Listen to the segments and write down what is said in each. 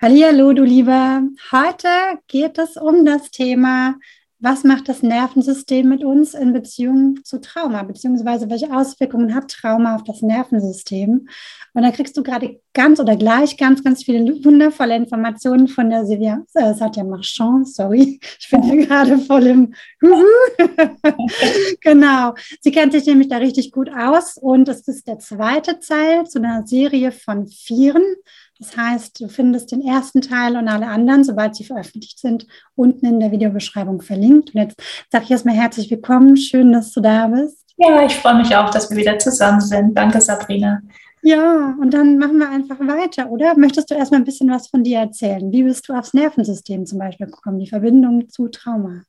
Hallo, du Lieber. Heute geht es um das Thema, was macht das Nervensystem mit uns in Beziehung zu Trauma, beziehungsweise welche Auswirkungen hat Trauma auf das Nervensystem? Und da kriegst du gerade ganz oder gleich ganz, ganz viele wundervolle Informationen von der Silvia, äh, Satya Marchand, sorry, ich bin hier gerade voll im Genau, sie kennt sich nämlich da richtig gut aus und es ist der zweite Teil zu einer Serie von Vieren. Das heißt, du findest den ersten Teil und alle anderen, sobald sie veröffentlicht sind, unten in der Videobeschreibung verlinkt. Und jetzt sage ich erstmal herzlich willkommen. Schön, dass du da bist. Ja, ich freue mich auch, dass wir wieder zusammen sind. Danke, Sabrina. Ja, und dann machen wir einfach weiter, oder? Möchtest du erstmal ein bisschen was von dir erzählen? Wie bist du aufs Nervensystem zum Beispiel gekommen, die Verbindung zu Trauma?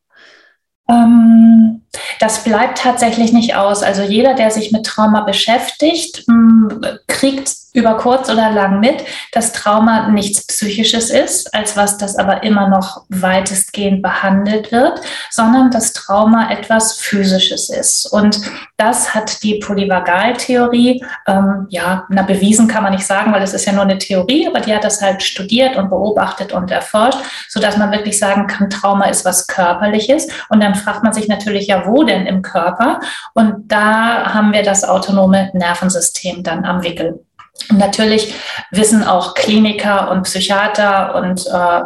Ähm, das bleibt tatsächlich nicht aus. Also jeder, der sich mit Trauma beschäftigt, kriegt über kurz oder lang mit, dass Trauma nichts Psychisches ist, als was das aber immer noch weitestgehend behandelt wird, sondern dass Trauma etwas Physisches ist. Und das hat die Polyvagaltheorie, ähm, ja, na, bewiesen kann man nicht sagen, weil es ist ja nur eine Theorie, aber die hat das halt studiert und beobachtet und erforscht, sodass man wirklich sagen kann, Trauma ist was Körperliches. Und dann fragt man sich natürlich, ja, wo denn im Körper? Und da haben wir das autonome Nervensystem dann am Wickel. Und natürlich wissen auch Kliniker und Psychiater und äh,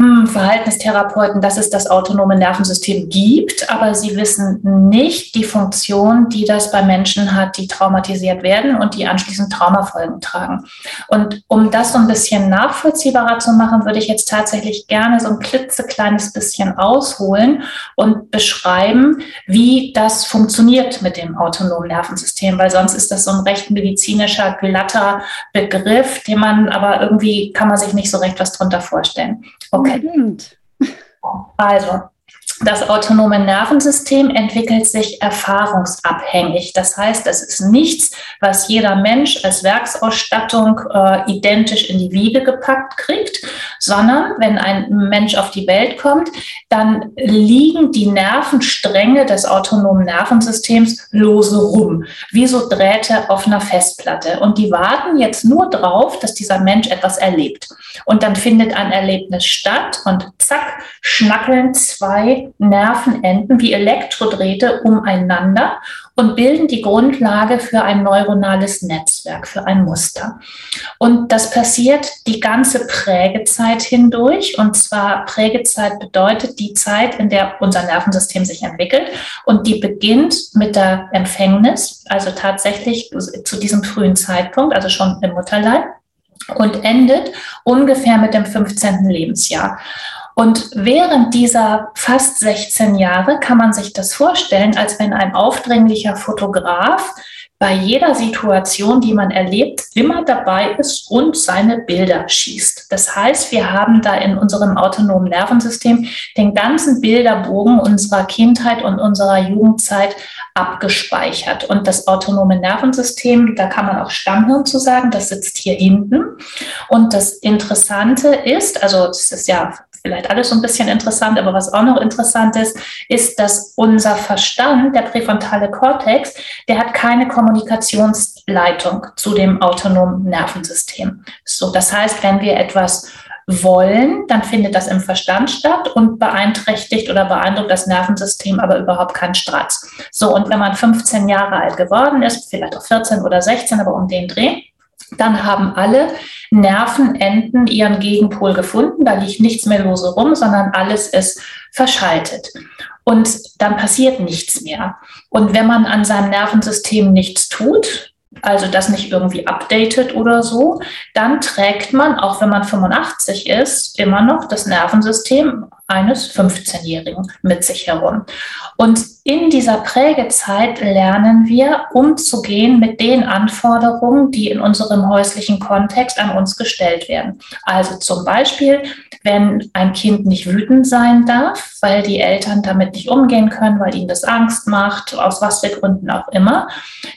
hm, Verhaltenstherapeuten, dass es das autonome Nervensystem gibt, aber sie wissen nicht die Funktion, die das bei Menschen hat, die traumatisiert werden und die anschließend Traumafolgen tragen. Und um das so ein bisschen nachvollziehbarer zu machen, würde ich jetzt tatsächlich gerne so ein klitzekleines bisschen ausholen und beschreiben, wie das funktioniert mit dem autonomen Nervensystem, weil sonst ist das so ein recht medizinischer, glatter Begriff, den man aber irgendwie kann man sich nicht so recht was drunter vorstellen. Okay. Unbedingt. Also, das autonome Nervensystem entwickelt sich erfahrungsabhängig. Das heißt, es ist nichts, was jeder Mensch als Werksausstattung äh, identisch in die Wiege gepackt kriegt, sondern wenn ein Mensch auf die Welt kommt, dann liegen die Nervenstränge des autonomen Nervensystems lose rum, wie so Drähte auf einer Festplatte. Und die warten jetzt nur drauf, dass dieser Mensch etwas erlebt. Und dann findet ein Erlebnis statt und zack, schnackeln zwei Nervenenden wie Elektrodrähte umeinander und bilden die Grundlage für ein neuronales Netzwerk, für ein Muster. Und das passiert die ganze Prägezeit hindurch. Und zwar Prägezeit bedeutet die Zeit, in der unser Nervensystem sich entwickelt. Und die beginnt mit der Empfängnis, also tatsächlich zu diesem frühen Zeitpunkt, also schon im Mutterleib und endet ungefähr mit dem 15. Lebensjahr. Und während dieser fast 16 Jahre kann man sich das vorstellen, als wenn ein aufdringlicher Fotograf bei jeder Situation, die man erlebt, immer dabei ist und seine Bilder schießt. Das heißt, wir haben da in unserem autonomen Nervensystem den ganzen Bilderbogen unserer Kindheit und unserer Jugendzeit abgespeichert. Und das autonome Nervensystem, da kann man auch Stammhirn zu sagen, das sitzt hier hinten. Und das Interessante ist, also es ist ja vielleicht alles so ein bisschen interessant, aber was auch noch interessant ist, ist, dass unser Verstand, der präfrontale Kortex, der hat keine Kommunikationsleitung zu dem autonomen Nervensystem. So, das heißt, wenn wir etwas wollen, dann findet das im Verstand statt und beeinträchtigt oder beeindruckt das Nervensystem aber überhaupt keinen Stratz. So, und wenn man 15 Jahre alt geworden ist, vielleicht auch 14 oder 16, aber um den Dreh, dann haben alle Nervenenden ihren Gegenpol gefunden. Da liegt nichts mehr lose rum, sondern alles ist verschaltet. Und dann passiert nichts mehr. Und wenn man an seinem Nervensystem nichts tut, also das nicht irgendwie updatet oder so, dann trägt man, auch wenn man 85 ist, immer noch das Nervensystem eines 15-Jährigen mit sich herum. Und in dieser Prägezeit lernen wir umzugehen mit den Anforderungen, die in unserem häuslichen Kontext an uns gestellt werden. Also zum Beispiel, wenn ein Kind nicht wütend sein darf, weil die Eltern damit nicht umgehen können, weil ihnen das Angst macht, aus was für Gründen auch immer,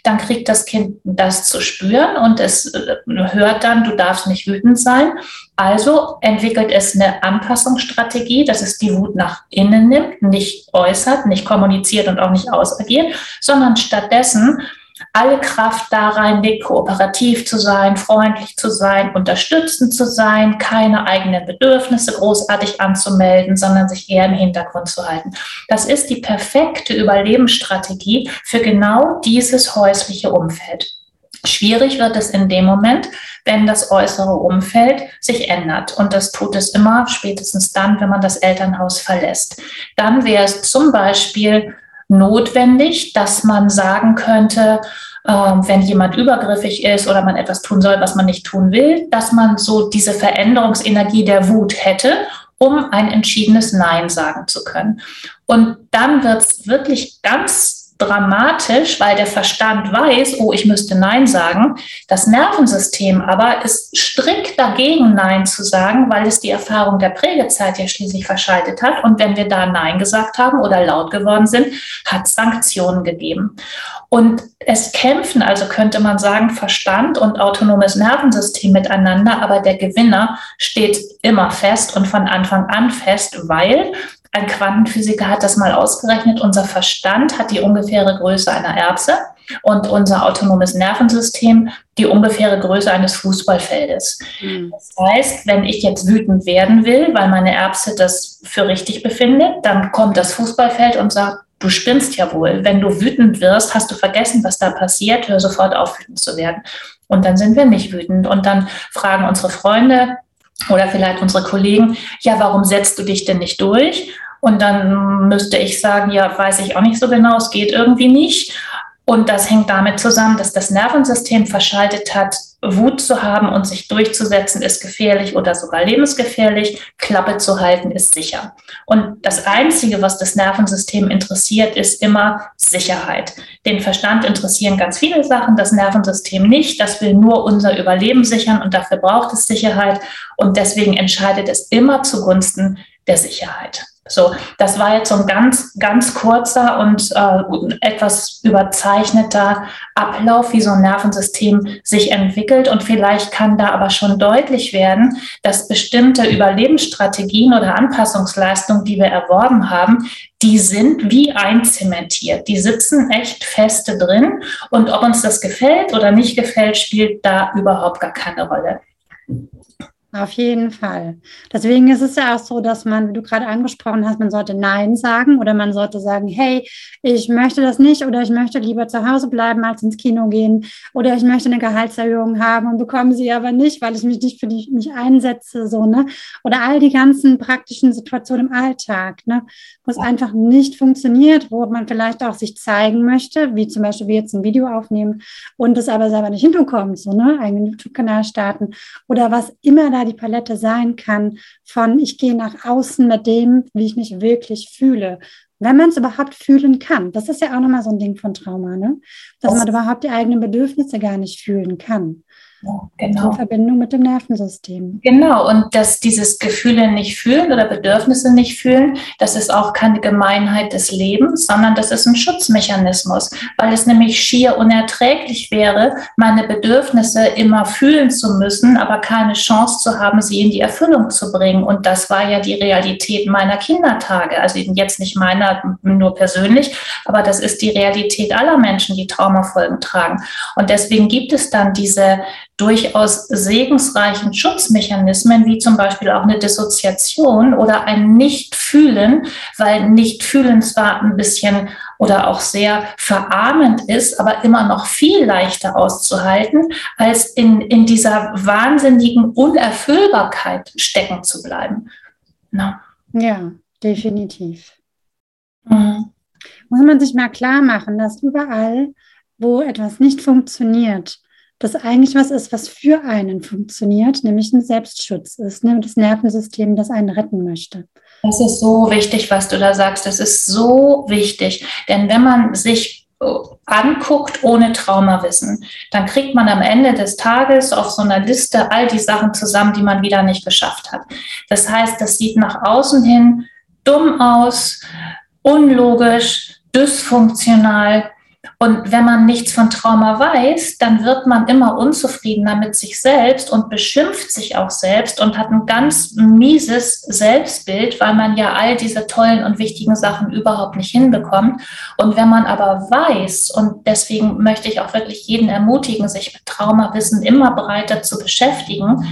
dann kriegt das Kind das zu spüren und es äh, hört dann, du darfst nicht wütend sein. Also entwickelt es eine Anpassungsstrategie, dass es die Wut nach innen nimmt, nicht äußert, nicht kommuniziert und auch nicht ausagiert, sondern stattdessen alle Kraft da reinlegt, kooperativ zu sein, freundlich zu sein, unterstützend zu sein, keine eigenen Bedürfnisse großartig anzumelden, sondern sich eher im Hintergrund zu halten. Das ist die perfekte Überlebensstrategie für genau dieses häusliche Umfeld. Schwierig wird es in dem Moment, wenn das äußere Umfeld sich ändert. Und das tut es immer, spätestens dann, wenn man das Elternhaus verlässt. Dann wäre es zum Beispiel notwendig, dass man sagen könnte, äh, wenn jemand übergriffig ist oder man etwas tun soll, was man nicht tun will, dass man so diese Veränderungsenergie der Wut hätte, um ein entschiedenes Nein sagen zu können. Und dann wird es wirklich ganz dramatisch, weil der Verstand weiß, oh, ich müsste Nein sagen. Das Nervensystem aber ist strikt dagegen, Nein zu sagen, weil es die Erfahrung der Prägezeit ja schließlich verschaltet hat. Und wenn wir da Nein gesagt haben oder laut geworden sind, hat es Sanktionen gegeben. Und es kämpfen, also könnte man sagen, Verstand und autonomes Nervensystem miteinander, aber der Gewinner steht immer fest und von Anfang an fest, weil ein Quantenphysiker hat das mal ausgerechnet. Unser Verstand hat die ungefähre Größe einer Erbse und unser autonomes Nervensystem die ungefähre Größe eines Fußballfeldes. Mhm. Das heißt, wenn ich jetzt wütend werden will, weil meine Erbse das für richtig befindet, dann kommt das Fußballfeld und sagt, du spinnst ja wohl. Wenn du wütend wirst, hast du vergessen, was da passiert, hör sofort auf, wütend zu werden. Und dann sind wir nicht wütend. Und dann fragen unsere Freunde, oder vielleicht unsere Kollegen, ja, warum setzt du dich denn nicht durch? Und dann müsste ich sagen, ja, weiß ich auch nicht so genau, es geht irgendwie nicht. Und das hängt damit zusammen, dass das Nervensystem verschaltet hat, Wut zu haben und sich durchzusetzen ist gefährlich oder sogar lebensgefährlich. Klappe zu halten ist sicher. Und das Einzige, was das Nervensystem interessiert, ist immer Sicherheit. Den Verstand interessieren ganz viele Sachen, das Nervensystem nicht. Das will nur unser Überleben sichern und dafür braucht es Sicherheit. Und deswegen entscheidet es immer zugunsten der Sicherheit. So, das war jetzt so ein ganz, ganz kurzer und äh, etwas überzeichneter Ablauf, wie so ein Nervensystem sich entwickelt. Und vielleicht kann da aber schon deutlich werden, dass bestimmte Überlebensstrategien oder Anpassungsleistungen, die wir erworben haben, die sind wie einzementiert. Die sitzen echt feste drin. Und ob uns das gefällt oder nicht gefällt, spielt da überhaupt gar keine Rolle. Auf jeden Fall. Deswegen ist es ja auch so, dass man, wie du gerade angesprochen hast, man sollte Nein sagen oder man sollte sagen, hey, ich möchte das nicht oder ich möchte lieber zu Hause bleiben als ins Kino gehen oder ich möchte eine Gehaltserhöhung haben und bekomme sie aber nicht, weil ich mich nicht für die, mich einsetze, so, ne? Oder all die ganzen praktischen Situationen im Alltag, ne? Wo es einfach nicht funktioniert, wo man vielleicht auch sich zeigen möchte, wie zum Beispiel wir jetzt ein Video aufnehmen und es aber selber nicht hinbekommt, so, ne? Einen YouTube-Kanal starten oder was immer da die Palette sein kann von ich gehe nach außen mit dem, wie ich mich wirklich fühle. Wenn man es überhaupt fühlen kann. Das ist ja auch nochmal so ein Ding von Trauma, ne? Dass man überhaupt die eigenen Bedürfnisse gar nicht fühlen kann. Ja, genau. In Verbindung mit dem Nervensystem. Genau, und dass dieses Gefühle nicht fühlen oder Bedürfnisse nicht fühlen, das ist auch keine Gemeinheit des Lebens, sondern das ist ein Schutzmechanismus, weil es nämlich schier unerträglich wäre, meine Bedürfnisse immer fühlen zu müssen, aber keine Chance zu haben, sie in die Erfüllung zu bringen. Und das war ja die Realität meiner Kindertage. Also jetzt nicht meiner nur persönlich, aber das ist die Realität aller Menschen, die Traumafolgen tragen. Und deswegen gibt es dann diese durchaus segensreichen Schutzmechanismen, wie zum Beispiel auch eine Dissoziation oder ein Nicht-Fühlen, weil Nicht-Fühlen zwar ein bisschen oder auch sehr verarmend ist, aber immer noch viel leichter auszuhalten, als in, in dieser wahnsinnigen Unerfüllbarkeit stecken zu bleiben. No. Ja, definitiv. Mhm. Muss man sich mal klar machen, dass überall, wo etwas nicht funktioniert, das eigentlich was ist, was für einen funktioniert, nämlich ein Selbstschutz ist, ne? das Nervensystem, das einen retten möchte. Das ist so wichtig, was du da sagst. Das ist so wichtig. Denn wenn man sich äh, anguckt ohne Traumawissen, dann kriegt man am Ende des Tages auf so einer Liste all die Sachen zusammen, die man wieder nicht geschafft hat. Das heißt, das sieht nach außen hin dumm aus, unlogisch, dysfunktional, Und wenn man nichts von Trauma weiß, dann wird man immer unzufriedener mit sich selbst und beschimpft sich auch selbst und hat ein ganz mieses Selbstbild, weil man ja all diese tollen und wichtigen Sachen überhaupt nicht hinbekommt. Und wenn man aber weiß, und deswegen möchte ich auch wirklich jeden ermutigen, sich mit Traumawissen immer breiter zu beschäftigen,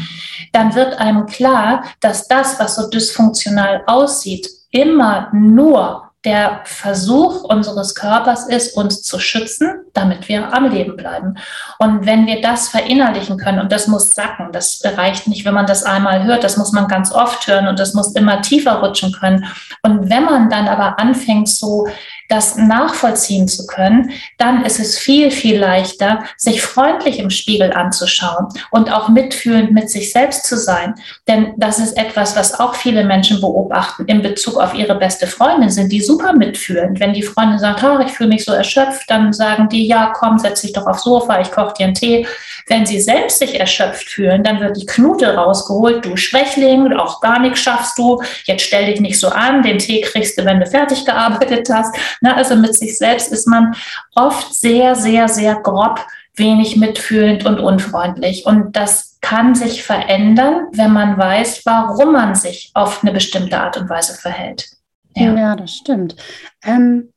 dann wird einem klar, dass das, was so dysfunktional aussieht, immer nur der Versuch unseres Körpers ist, uns zu schützen, damit wir am Leben bleiben. Und wenn wir das verinnerlichen können, und das muss sacken, das reicht nicht, wenn man das einmal hört, das muss man ganz oft hören und das muss immer tiefer rutschen können. Und wenn man dann aber anfängt, so das nachvollziehen zu können, dann ist es viel, viel leichter, sich freundlich im Spiegel anzuschauen und auch mitfühlend mit sich selbst zu sein. Denn das ist etwas, was auch viele Menschen beobachten in Bezug auf ihre beste Freundin, sind die super mitfühlend. Wenn die Freundin sagt, oh, ich fühle mich so erschöpft, dann sagen die, ja, komm, setz dich doch aufs Sofa, ich koche dir einen Tee. Wenn sie selbst sich erschöpft fühlen, dann wird die Knute rausgeholt, du Schwächling, auch gar nichts schaffst du, jetzt stell dich nicht so an, den Tee kriegst du, wenn du fertig gearbeitet hast. Na, also mit sich selbst ist man oft sehr, sehr, sehr grob, wenig mitfühlend und unfreundlich. Und das kann sich verändern, wenn man weiß, warum man sich auf eine bestimmte Art und Weise verhält. Ja, ja das stimmt. Ähm,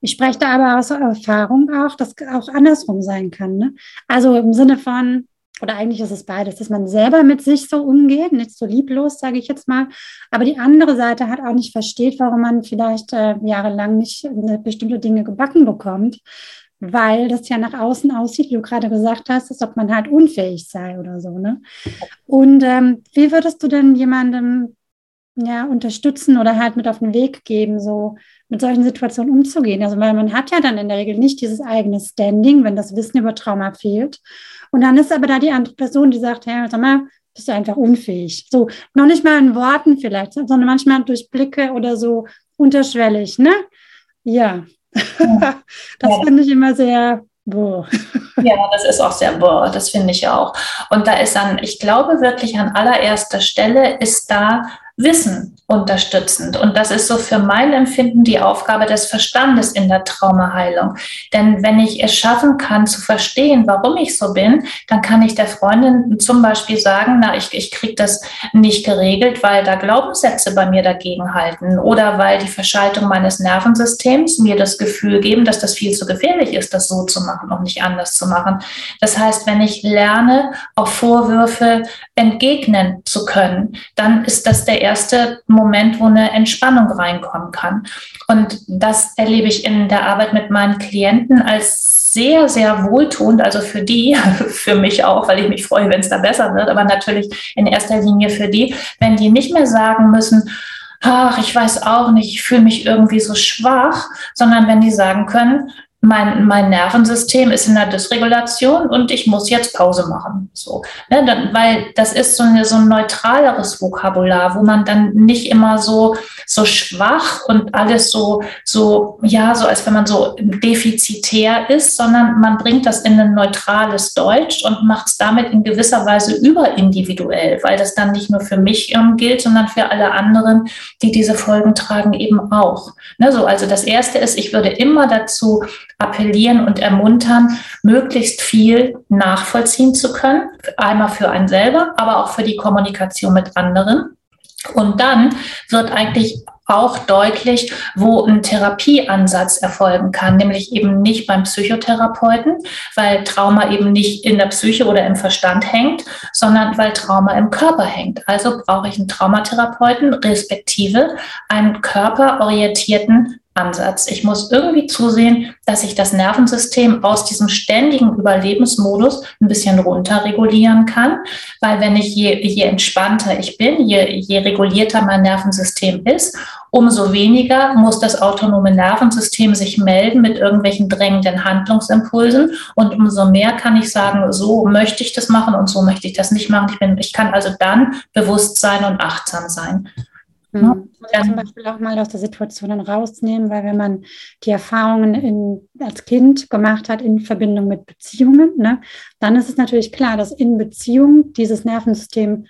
ich spreche da aber aus Erfahrung auch, dass auch andersrum sein kann. Ne? Also im Sinne von, oder eigentlich ist es beides, dass man selber mit sich so umgeht, nicht so lieblos, sage ich jetzt mal, aber die andere Seite hat auch nicht versteht, warum man vielleicht äh, jahrelang nicht äh, bestimmte Dinge gebacken bekommt, weil das ja nach außen aussieht, wie du gerade gesagt hast, als ob man halt unfähig sei oder so. Ne? Und ähm, wie würdest du denn jemandem ja, unterstützen oder halt mit auf den Weg geben, so mit solchen Situationen umzugehen? Also, weil man hat ja dann in der Regel nicht dieses eigene Standing, wenn das Wissen über Trauma fehlt. Und dann ist aber da die andere Person, die sagt, hey, sag mal, bist du einfach unfähig. So, noch nicht mal in Worten vielleicht, sondern manchmal durch Blicke oder so unterschwellig, ne? Ja. ja. das ja. finde ich immer sehr Boah. Ja, das ist auch sehr boah, das finde ich auch. Und da ist dann, ich glaube wirklich an allererster Stelle ist da Wissen unterstützend. Und das ist so für mein Empfinden die Aufgabe des Verstandes in der Traumaheilung. Denn wenn ich es schaffen kann zu verstehen, warum ich so bin, dann kann ich der Freundin zum Beispiel sagen, na, ich, ich kriege das nicht geregelt, weil da Glaubenssätze bei mir dagegen halten oder weil die Verschaltung meines Nervensystems mir das Gefühl geben, dass das viel zu gefährlich ist, das so zu machen und nicht anders zu machen. Das heißt, wenn ich lerne, auf Vorwürfe entgegnen zu können, dann ist das der erste Moment, wo eine Entspannung reinkommen kann. Und das erlebe ich in der Arbeit mit meinen Klienten als sehr, sehr wohltuend, also für die, für mich auch, weil ich mich freue, wenn es da besser wird, aber natürlich in erster Linie für die, wenn die nicht mehr sagen müssen, ach, ich weiß auch nicht, ich fühle mich irgendwie so schwach, sondern wenn die sagen können, mein, mein Nervensystem ist in der Dysregulation und ich muss jetzt Pause machen. So, ne, dann, weil das ist so, eine, so ein neutraleres Vokabular, wo man dann nicht immer so, so schwach und alles so, so, ja, so als wenn man so defizitär ist, sondern man bringt das in ein neutrales Deutsch und macht es damit in gewisser Weise überindividuell, weil das dann nicht nur für mich ähm, gilt, sondern für alle anderen, die diese Folgen tragen, eben auch. Ne, so, also das erste ist, ich würde immer dazu appellieren und ermuntern, möglichst viel nachvollziehen zu können. Einmal für einen selber, aber auch für die Kommunikation mit anderen. Und dann wird eigentlich auch deutlich, wo ein Therapieansatz erfolgen kann, nämlich eben nicht beim Psychotherapeuten, weil Trauma eben nicht in der Psyche oder im Verstand hängt, sondern weil Trauma im Körper hängt. Also brauche ich einen Traumatherapeuten, respektive einen körperorientierten Ansatz. Ich muss irgendwie zusehen, dass ich das Nervensystem aus diesem ständigen Überlebensmodus ein bisschen runterregulieren kann, weil wenn ich je, je entspannter ich bin, je, je regulierter mein Nervensystem ist, umso weniger muss das autonome Nervensystem sich melden mit irgendwelchen drängenden Handlungsimpulsen und umso mehr kann ich sagen, so möchte ich das machen und so möchte ich das nicht machen. Ich, bin, ich kann also dann bewusst sein und achtsam sein. Mhm. Ja, zum Beispiel auch mal aus der Situation rausnehmen, weil wenn man die Erfahrungen in, als Kind gemacht hat in Verbindung mit Beziehungen, ne, dann ist es natürlich klar, dass in Beziehung dieses Nervensystem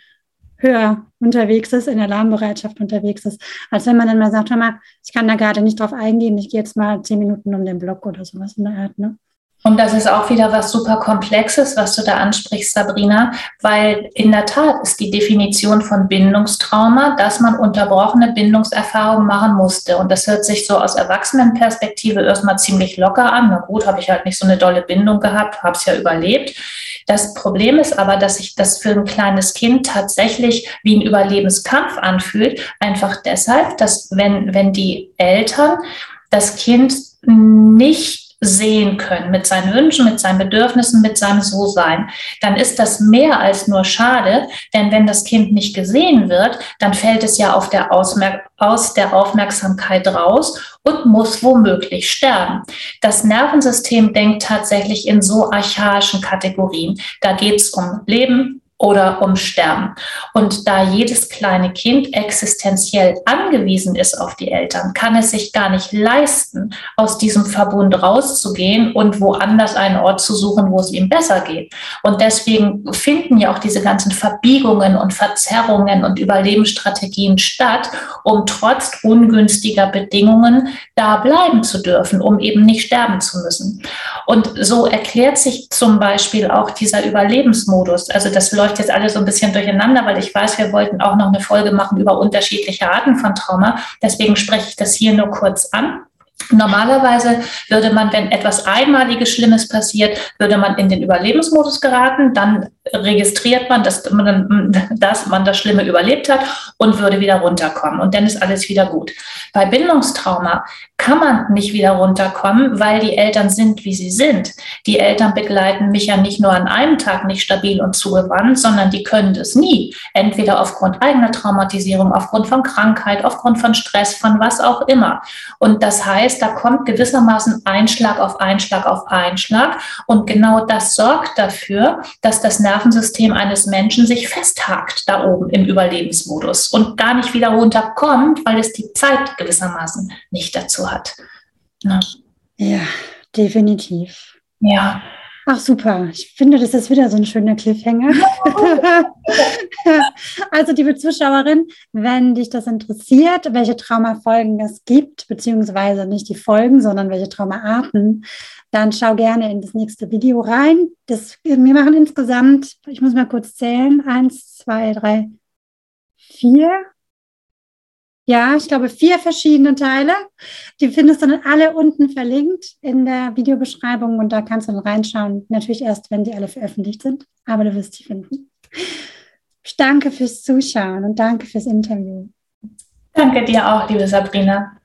höher unterwegs ist, in Alarmbereitschaft unterwegs ist, als wenn man dann mal sagt, hör mal, ich kann da gerade nicht drauf eingehen, ich gehe jetzt mal zehn Minuten um den Block oder sowas in der Art. Ne? Und das ist auch wieder was super Komplexes, was du da ansprichst, Sabrina, weil in der Tat ist die Definition von Bindungstrauma, dass man unterbrochene Bindungserfahrungen machen musste. Und das hört sich so aus Erwachsenenperspektive erstmal ziemlich locker an. Na gut, habe ich halt nicht so eine dolle Bindung gehabt, habe es ja überlebt. Das Problem ist aber, dass sich das für ein kleines Kind tatsächlich wie ein Überlebenskampf anfühlt. Einfach deshalb, dass wenn, wenn die Eltern das Kind nicht sehen können mit seinen Wünschen, mit seinen Bedürfnissen, mit seinem So-Sein, dann ist das mehr als nur schade, denn wenn das Kind nicht gesehen wird, dann fällt es ja auf der aus der Aufmerksamkeit raus und muss womöglich sterben. Das Nervensystem denkt tatsächlich in so archaischen Kategorien. Da geht es um Leben, oder um Sterben. Und da jedes kleine Kind existenziell angewiesen ist auf die Eltern, kann es sich gar nicht leisten, aus diesem Verbund rauszugehen und woanders einen Ort zu suchen, wo es ihm besser geht. Und deswegen finden ja auch diese ganzen Verbiegungen und Verzerrungen und Überlebensstrategien statt, um trotz ungünstiger Bedingungen da bleiben zu dürfen, um eben nicht sterben zu müssen. Und so erklärt sich zum Beispiel auch dieser Überlebensmodus. Also das läuft jetzt alles so ein bisschen durcheinander, weil ich weiß, wir wollten auch noch eine Folge machen über unterschiedliche Arten von Trauma. Deswegen spreche ich das hier nur kurz an. Normalerweise würde man, wenn etwas Einmaliges Schlimmes passiert, würde man in den Überlebensmodus geraten. Dann registriert man, dass man, dass man das Schlimme überlebt hat und würde wieder runterkommen. Und dann ist alles wieder gut. Bei Bindungstrauma kann man nicht wieder runterkommen, weil die Eltern sind, wie sie sind. Die Eltern begleiten mich ja nicht nur an einem Tag nicht stabil und zugewandt, sondern die können das nie. Entweder aufgrund eigener Traumatisierung, aufgrund von Krankheit, aufgrund von Stress, von was auch immer. Und das heißt, da kommt gewissermaßen Einschlag auf Einschlag auf Einschlag. Und genau das sorgt dafür, dass das Nervensystem eines Menschen sich festhakt da oben im Überlebensmodus und gar nicht wieder runterkommt, weil es die Zeit gewissermaßen nicht dazu hat. Ja, ja definitiv. Ja. Ach super, ich finde, das ist wieder so ein schöner Cliffhanger. also, liebe Zuschauerin, wenn dich das interessiert, welche Traumafolgen es gibt, beziehungsweise nicht die Folgen, sondern welche Traumaarten, dann schau gerne in das nächste Video rein. Das, wir machen insgesamt, ich muss mal kurz zählen, eins, zwei, drei, vier, ja, ich glaube, vier verschiedene Teile. Die findest du dann alle unten verlinkt in der Videobeschreibung und da kannst du dann reinschauen. Natürlich erst, wenn die alle veröffentlicht sind, aber du wirst die finden. Ich danke fürs Zuschauen und danke fürs Interview. Danke dir auch, liebe Sabrina.